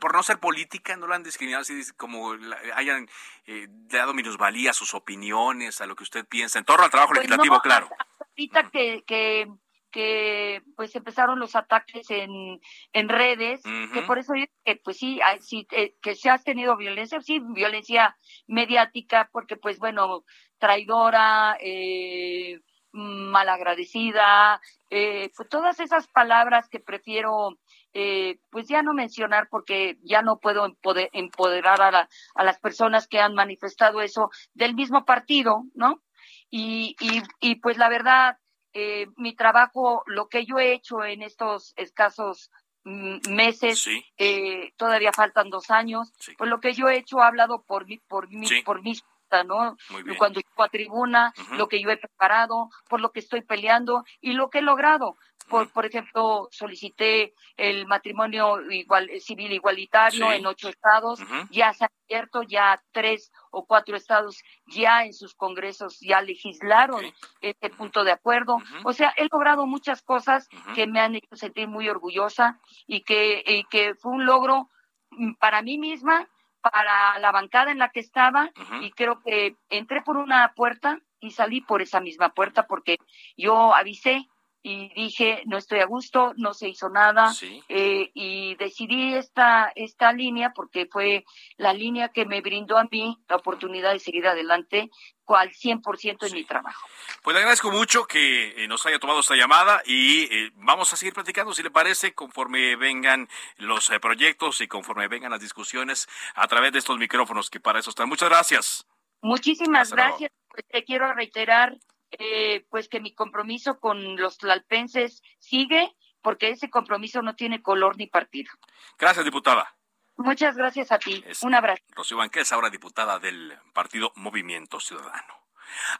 por, no ser política no la han discriminado, así como hayan eh, dado minusvalía a sus opiniones, a lo que usted piensa, en torno al trabajo pues legislativo, claro. Ahorita que, que que pues empezaron los ataques en, en redes, que por eso que pues sí, sí eh, que se ha tenido violencia, sí, violencia mediática, porque pues bueno, traidora, eh, malagradecida, eh, pues todas esas palabras que prefiero eh, pues ya no mencionar porque ya no puedo empoderar a, a las personas que han manifestado eso del mismo partido, ¿no? Y, y, y pues la verdad, eh, mi trabajo, lo que yo he hecho en estos escasos mm, meses, eh, todavía faltan dos años, pues lo que yo he hecho ha hablado por mí, por mí, por mí ¿no? Cuando llego a tribuna, lo que yo he preparado, por lo que estoy peleando y lo que he logrado. Por, por ejemplo, solicité el matrimonio igual, civil igualitario en ocho estados, ya se ha abierto, ya tres o cuatro estados ya en sus congresos ya legislaron este punto de acuerdo. O sea, he logrado muchas cosas que me han hecho sentir muy orgullosa y que, y que fue un logro mm, para mí misma, para la bancada en la que estaba y creo que entré por una puerta y salí por esa misma puerta porque yo avisé y dije, no estoy a gusto, no se hizo nada, eh, y decidí esta, esta línea porque fue la línea que me brindó a mí la oportunidad de seguir adelante cual 100% en mi trabajo. Pues le agradezco mucho que eh, nos haya tomado esta llamada y eh, vamos a seguir platicando, si le parece, conforme vengan los proyectos y conforme vengan las discusiones a través de estos micrófonos que para eso están. Muchas gracias. Muchísimas gracias. Pues, te quiero reiterar eh, pues que mi compromiso con los tlalpenses sigue, porque ese compromiso no tiene color ni partido. Gracias, diputada. Muchas gracias a ti. Un abrazo. Rocío Banqués, ahora diputada del partido Movimiento Ciudadano.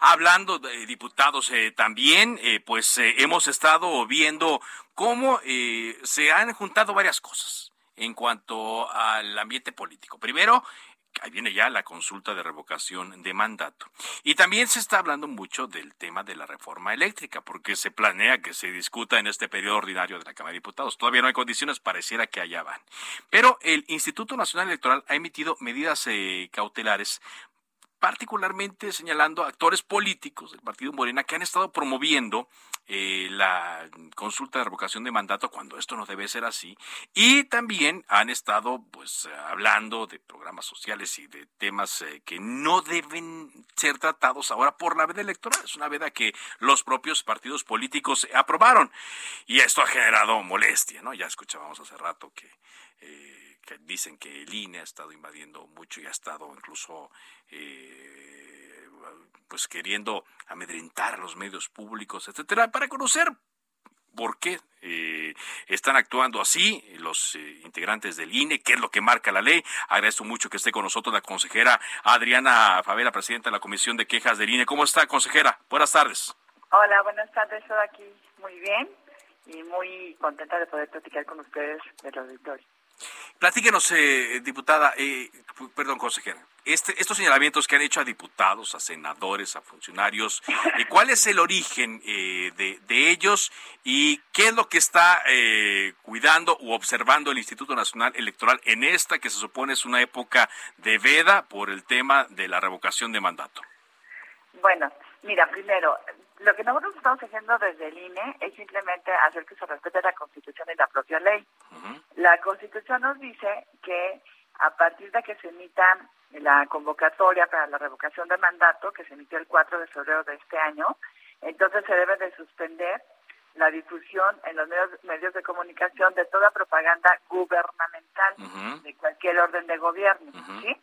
Hablando de diputados eh, también, eh, pues hemos estado viendo cómo se han juntado varias cosas en cuanto al ambiente político. Primero, ahí viene ya la consulta de revocación de mandato. Y también se está hablando mucho del tema de la reforma eléctrica, porque se planea que se discuta en este periodo ordinario de la Cámara de Diputados. Todavía no hay condiciones, pareciera que allá van. Pero el Instituto Nacional Electoral ha emitido medidas eh, cautelares particularmente señalando actores políticos del Partido Morena que han estado promoviendo eh, la consulta de revocación de mandato cuando esto no debe ser así. Y también han estado pues hablando de programas sociales y de temas eh, que no deben ser tratados ahora por la veda electoral. Es una veda que los propios partidos políticos aprobaron. Y esto ha generado molestia no ya escuchábamos hace rato que eh, que dicen que el INE ha estado invadiendo mucho y ha estado incluso eh, pues queriendo amedrentar a los medios públicos, etcétera, para conocer por qué eh, están actuando así los eh, integrantes del INE, qué es lo que marca la ley. Agradezco mucho que esté con nosotros la consejera Adriana Favela, presidenta de la Comisión de Quejas del INE. ¿Cómo está, consejera? Buenas tardes. Hola, buenas tardes. Estoy aquí muy bien y muy contenta de poder platicar con ustedes del auditorio. Platíquenos, eh, diputada, eh, perdón, consejera, este, estos señalamientos que han hecho a diputados, a senadores, a funcionarios, eh, ¿cuál es el origen eh, de, ellos y qué es lo que está eh, cuidando u observando el Instituto Nacional Electoral en esta que se supone es una época de veda por el tema de la revocación de mandato? Bueno, mira, primero, lo que nosotros estamos haciendo desde el INE es simplemente hacer que se respete la Constitución y la propia ley. La Constitución nos dice que a partir de que se emita la convocatoria para la revocación de mandato, que se emitió el 4 de febrero de este año, entonces se debe de suspender la difusión en los medios, medios de comunicación de toda propaganda gubernamental de cualquier orden de gobierno, ¿sí?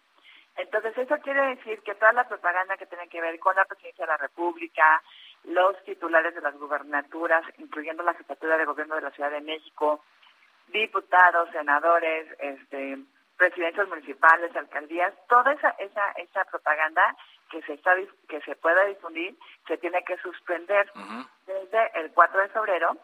Entonces eso quiere decir que toda la propaganda que tiene que ver con la presidencia de la República, los titulares de las gubernaturas, incluyendo la jefatura de gobierno de la Ciudad de México, diputados, senadores, este, presidencias municipales, alcaldías, toda esa, esa, esa propaganda que se está que se pueda difundir se tiene que suspender desde el 4 de febrero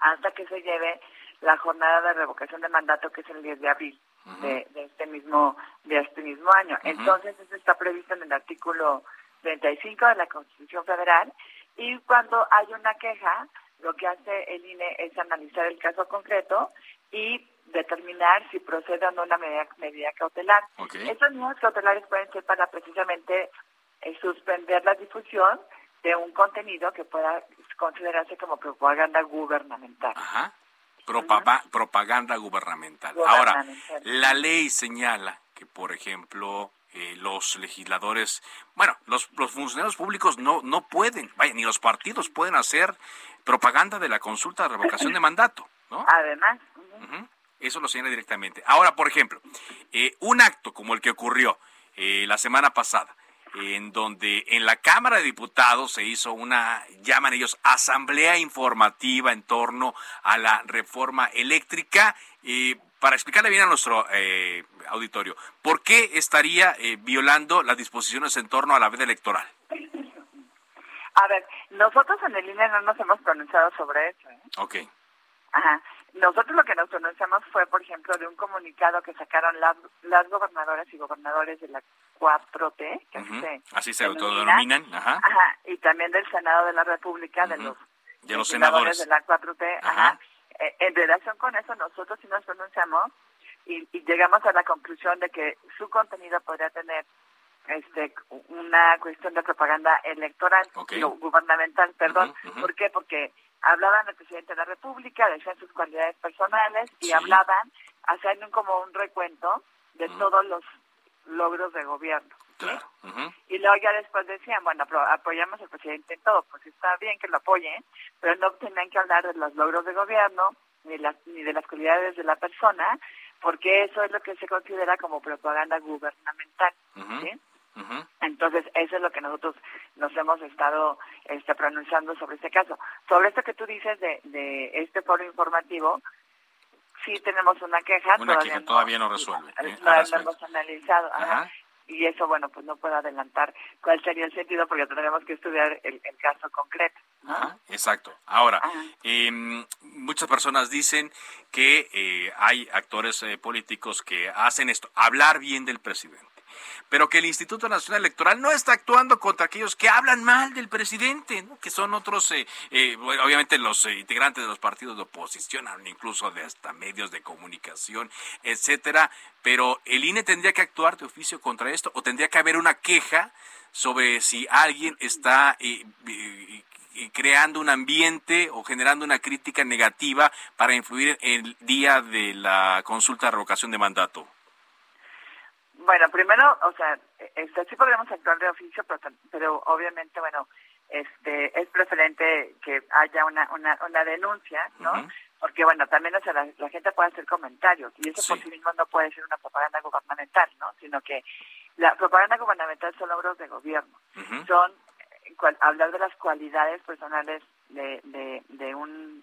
hasta que se lleve la jornada de revocación de mandato que es el 10 de abril de, este mismo de este mismo año. Entonces eso está previsto en el artículo 35 de la Constitución Federal y cuando hay una queja, lo que hace el INE es analizar el caso concreto y determinar si procede o no una medida, medida cautelar. Esas medidas cautelares pueden ser para precisamente eh, suspender la difusión de un contenido que pueda considerarse como propaganda gubernamental. Ajá. Propaganda gubernamental. Ahora, la ley señala que, por ejemplo, eh, los legisladores, bueno, los, los funcionarios públicos no, no pueden, vaya, ni los partidos pueden hacer propaganda de la consulta de revocación de mandato, ¿no? Además. Eso lo señala directamente. Ahora, por ejemplo, eh, un acto como el que ocurrió eh, la semana pasada, en donde en la Cámara de Diputados se hizo una, llaman ellos, asamblea informativa en torno a la reforma eléctrica. y para explicarle bien a nuestro eh, auditorio, ¿por qué estaría eh, violando las disposiciones en torno a la veda electoral? A ver, nosotros en el INE no nos hemos pronunciado sobre eso. ¿eh? Ok. Ajá. Nosotros lo que nos pronunciamos fue, por ejemplo, de un comunicado que sacaron las, las gobernadoras y gobernadores de la 4T, que Ujú. se Así se denomina. autodenominan. Ajá. Ajá, y también del Senado de la República, de los De los senadores. de la 4T. Ajá. Eh, en relación con eso, nosotros sí nos pronunciamos y, y llegamos a la conclusión de que su contenido podría tener este una cuestión de propaganda electoral, Ok. digo, gubernamental, perdón. Ujú. ¿Por qué? Porque hablaban del presidente de la República, decían sus cualidades personales y Sí. hablaban, hacían como un recuento de todos los logros de gobierno. Claro. Y luego ya después decían, bueno, apoyamos al presidente en todo, pues está bien que lo apoyen, pero no tenían que hablar de los logros de gobierno ni, las, ni de las cualidades de la persona, porque eso es lo que se considera como propaganda gubernamental. ¿sí? Entonces, eso es lo que nosotros nos hemos estado este, pronunciando sobre este caso. Sobre esto que tú dices de, de este foro informativo, sí tenemos una queja. Una todavía queja no- todavía no resuelve. eh, no hemos analizado. ajá. Ajá. Y eso, bueno, pues no puedo adelantar cuál sería el sentido porque tendremos que estudiar el, el caso concreto. Ajá, exacto. Ahora, em, muchas personas dicen que eh, hay actores eh, políticos que hacen esto, hablar bien del presidente, pero que el Instituto Nacional Electoral no está actuando contra aquellos que hablan mal del presidente, ¿no? que son otros, eh, eh, obviamente los eh, integrantes de los partidos de oposición, incluso de hasta medios de comunicación, etcétera, pero el INE tendría que actuar de oficio contra esto o tendría que haber una queja sobre si alguien está eh, eh, creando un ambiente o generando una crítica negativa para influir en el día de la consulta de revocación de mandato. Bueno, primero, o sea, este, sí podríamos actuar de oficio, pero, pero obviamente, bueno, este, es preferente que haya una, una, una denuncia, ¿no? Porque, bueno, también o sea, la, la gente puede hacer comentarios y eso por sí mismo no puede ser una propaganda gubernamental, ¿no? Sino que la propaganda gubernamental son logros de gobierno. Son eh, cual- hablar de las cualidades personales de, de, de un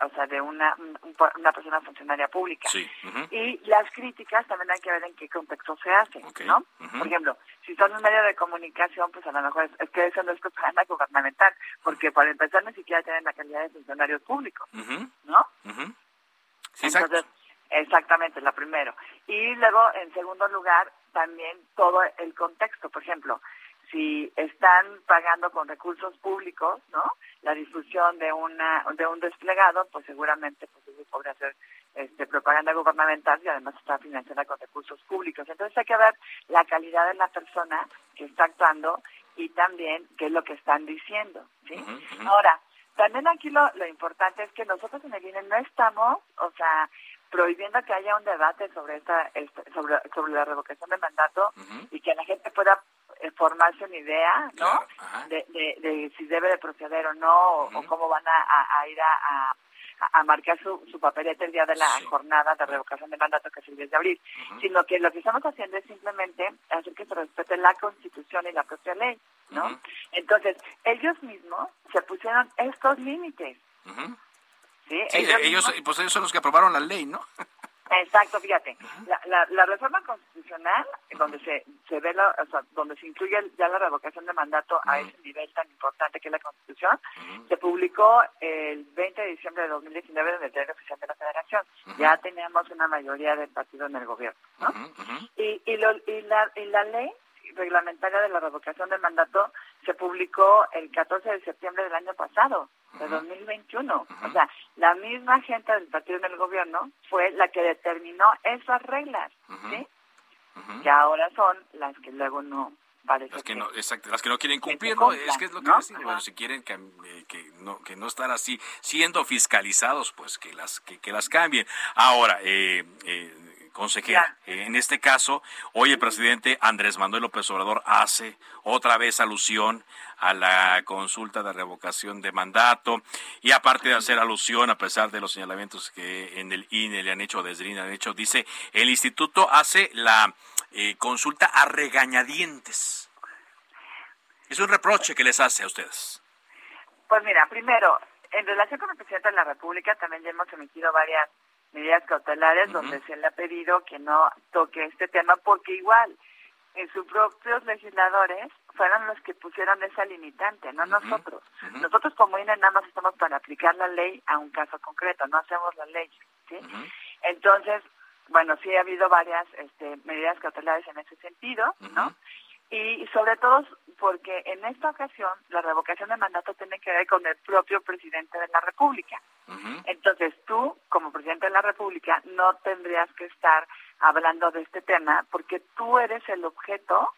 o sea de una un- una persona funcionaria pública Sí. y las críticas también hay que ver en qué contexto se hacen, ¿no? Por ejemplo, si son un medio de comunicación, pues a lo mejor es, es que eso no es propaganda gubernamental, porque para empezar ni siquiera tienen la calidad de funcionarios públicos, ¿no? Sí, exacto. Entonces, exactamente, la primero. Y luego, en segundo lugar, también todo el contexto. Por ejemplo, si están pagando con recursos públicos, ¿no? La difusión de una de un desplegado, pues seguramente pues eso podría ser este, propaganda gubernamental y además está financiada con recursos públicos. Entonces hay que ver la calidad de la persona que está actuando y también qué es lo que están diciendo, ¿sí? Ahora, también aquí lo, lo importante es que nosotros en el INE no estamos, o sea, prohibiendo que haya un debate sobre esta, sobre, sobre la revocación de mandato y que la gente pueda formarse una idea, ¿no? De, de, de si debe de proceder o no, o, o cómo van a, a- a ir a, a- a marcar su, su papeleta el día de la jornada de revocación de mandato que es el 10 de abril, sino que lo que estamos haciendo es simplemente hacer que se respete la Constitución y la propia ley, ¿no? Entonces, ellos mismos se pusieron estos límites. ¿sí? Sí, ellos, mismos- pues ellos son los que aprobaron la ley, ¿no? Exacto, fíjate, la, la, la reforma constitucional, donde se, se ve, la, o sea, donde se incluye ya la revocación de mandato a ese nivel tan importante que es la constitución, se publicó el 20 de diciembre de 2019 en el Diario Oficial de la Federación. Ya teníamos una mayoría del partido en el gobierno, ¿no? Y, y, lo- y la, y la ley reglamentaria de la revocación del mandato se publicó el 14 de septiembre del año pasado, de 2021. O sea, la misma gente del partido en el gobierno fue la que determinó esas reglas, ¿sí? Que ahora son las que luego no parece Las que que- no, exacto, las que no quieren cumplir, ¿no? Es que es lo que ¿no? decimos, bueno, si quieren que, eh, que no que no estar así siendo fiscalizados, pues que las que, que las cambien. Ahora, eh, eh, consejera, en este caso, hoy el presidente Andrés Manuel López Obrador hace otra vez alusión a la consulta de revocación de mandato y aparte de hacer alusión, a pesar de los señalamientos que en el INE le han hecho, desde el INE le han hecho, dice, el instituto hace la eh, consulta a regañadientes. Es un reproche que les hace a ustedes. Pues mira, primero, en relación con el presidente de la República también ya hemos emitido varias medidas cautelares donde se le ha pedido que no toque este tema porque igual en sus propios legisladores fueron los que pusieron esa limitante, no nosotros. Nosotros como INE nada más estamos para aplicar la ley a un caso concreto, no hacemos la ley, ¿sí? Entonces, bueno, sí ha habido varias este, medidas cautelares en ese sentido, ¿no? Y, sobre todo porque en esta ocasión la revocación de mandato tiene que ver con el propio presidente de la República. Entonces tú, como presidente de la República, no tendrías que estar hablando de este tema porque tú eres el objeto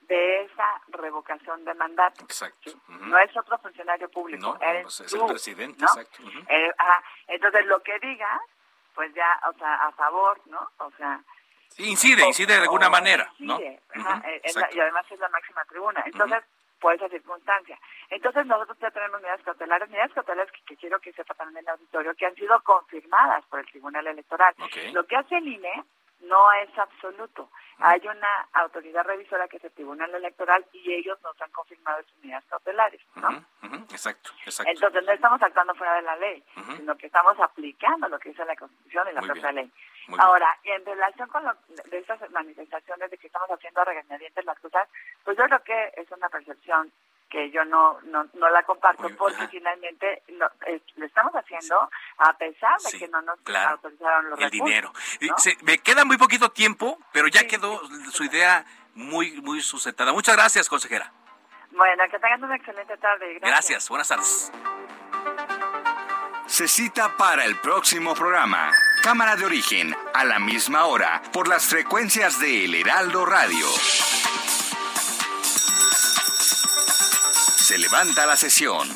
de esa revocación de mandato. Exacto. No es otro funcionario público, no, eres pues es tú, el presidente, ¿no? exacto. Eh, ajá. Entonces lo que digas, pues ya, o sea, a favor, ¿no? O sea, Sí, incide, incide de alguna manera, ¿no? incide, Ujú, ajá, eh, es la- y además es la máxima tribuna. Entonces, por esa circunstancia. Entonces, nosotros ya tenemos medidas cautelares, medidas cautelares que, que quiero que sepa también el auditorio, que han sido confirmadas por el Tribunal Electoral. Lo que hace el INE no es absoluto. Hay una autoridad revisora que es el Tribunal Electoral y ellos nos han confirmado sus medidas cautelares, ¿no? Exacto, exacto. Entonces, no estamos actuando fuera de la ley, sino que estamos aplicando lo que dice la Constitución y la Muy propia bien, ley. Muy bien. Ahora, y en relación con lo, de estas manifestaciones de que estamos haciendo a regañadientes las cosas, pues yo creo que es una percepción que yo no no, no la comparto porque finalmente lo, es- lo estamos haciendo a pesar de que no nos claro. autorizaron los el recursos, dinero. ¿no? se- me queda muy poquito tiempo, pero ya quedó su idea muy, muy sustentada. Muchas gracias, consejera. Bueno, que tengan una excelente tarde. Gracias, buenas tardes. Se cita para el próximo programa. Cámara de origen, a la misma hora, por las frecuencias de El Heraldo Radio. Se levanta la sesión.